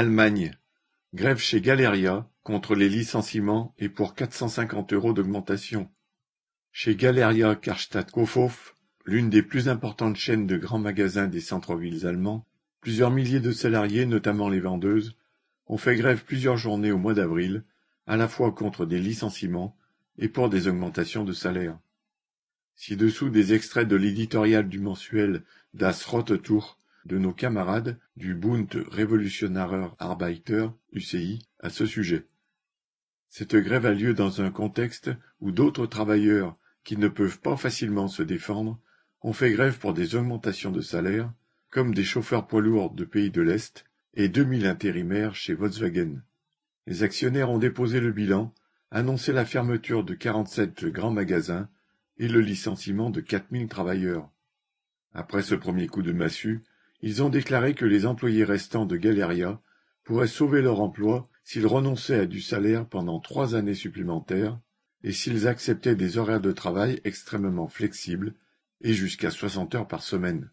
Allemagne: grève chez Galeria contre les licenciements et pour quatre cent cinquante euros d'augmentation. Chez Galeria Karstadt Kaufhof, l'une des plus importantes chaînes de grands magasins des centres-villes allemands, plusieurs milliers de salariés, notamment les vendeuses, ont fait grève plusieurs journées au mois d'avril, à la fois contre des licenciements et pour des augmentations de salaire. Ci-dessous des extraits de l'éditorial du mensuel Das Rote de nos camarades du Bund Revolutionärer Arbeiter (UCI) à ce sujet. Cette grève a lieu dans un contexte où d'autres travailleurs, qui ne peuvent pas facilement se défendre, ont fait grève pour des augmentations de salaire, comme des chauffeurs poids lourds de pays de l'Est et 2000 intérimaires chez Volkswagen. Les actionnaires ont déposé le bilan, annoncé la fermeture de 47 grands magasins et le licenciement de 4000 travailleurs. Après ce premier coup de massue, ils ont déclaré que les employés restants de Galeria pourraient sauver leur emploi s'ils renonçaient à du salaire pendant trois années supplémentaires et s'ils acceptaient des horaires de travail extrêmement flexibles et jusqu'à soixante heures par semaine.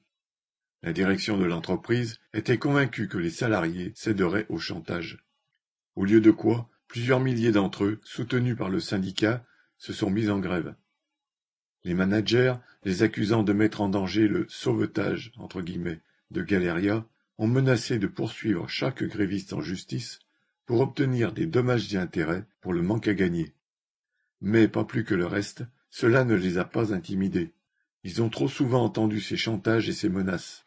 La direction de l'entreprise était convaincue que les salariés céderaient au chantage. Au lieu de quoi, plusieurs milliers d'entre eux, soutenus par le syndicat, se sont mis en grève. Les managers, les accusant de mettre en danger le sauvetage entre guillemets de Galeria ont menacé de poursuivre chaque gréviste en justice pour obtenir des dommages et intérêts pour le manque à gagner. Mais pas plus que le reste, cela ne les a pas intimidés. Ils ont trop souvent entendu ces chantages et ces menaces.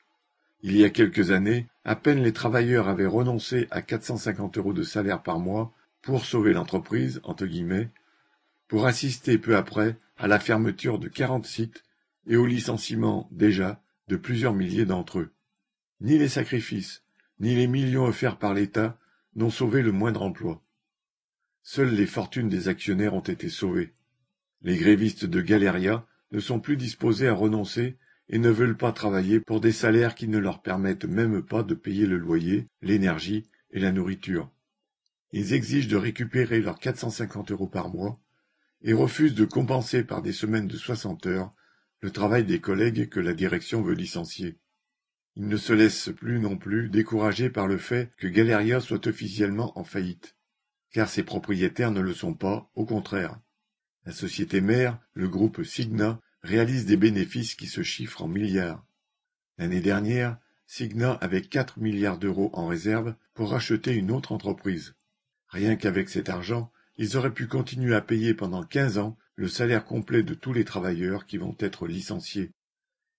Il y a quelques années, à peine les travailleurs avaient renoncé à 450 euros de salaire par mois pour sauver l'entreprise, entre guillemets, pour assister peu après à la fermeture de 40 sites et au licenciement, déjà, de plusieurs milliers d'entre eux. Ni les sacrifices, ni les millions offerts par l'État n'ont sauvé le moindre emploi. Seules les fortunes des actionnaires ont été sauvées. Les grévistes de Galeria ne sont plus disposés à renoncer et ne veulent pas travailler pour des salaires qui ne leur permettent même pas de payer le loyer, l'énergie et la nourriture. Ils exigent de récupérer leurs 450 euros par mois et refusent de compenser par des semaines de 60 heures le travail des collègues que la direction veut licencier. Il ne se laisse plus non plus décourager par le fait que Galeria soit officiellement en faillite, car ses propriétaires ne le sont pas, au contraire. La société mère, le groupe Signa, réalise des bénéfices qui se chiffrent en milliards. L'année dernière, Signa avait 4 milliards d'euros en réserve pour racheter une autre entreprise. Rien qu'avec cet argent, ils auraient pu continuer à payer pendant quinze ans le salaire complet de tous les travailleurs qui vont être licenciés.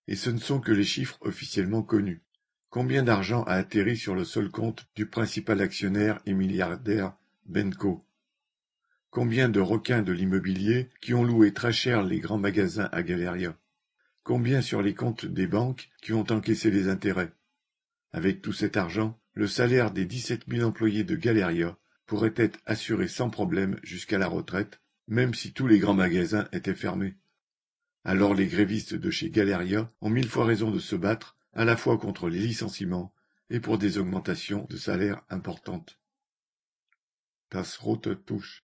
Et ce ne sont que les chiffres officiellement connus. Combien d'argent a atterri sur le seul compte du principal actionnaire et milliardaire Benko? Combien de requins de l'immobilier qui ont loué très cher les grands magasins à Galeria? Combien sur les comptes des banques qui ont encaissé les intérêts? Avec tout cet argent, le salaire des dix-sept mille employés de Galeria pourrait être assuré sans problème jusqu'à la retraite, même si tous les grands magasins étaient fermés. Alors les grévistes de chez Galeria ont mille fois raison de se battre, à la fois contre les licenciements et pour des augmentations de salaire importantes. Tusch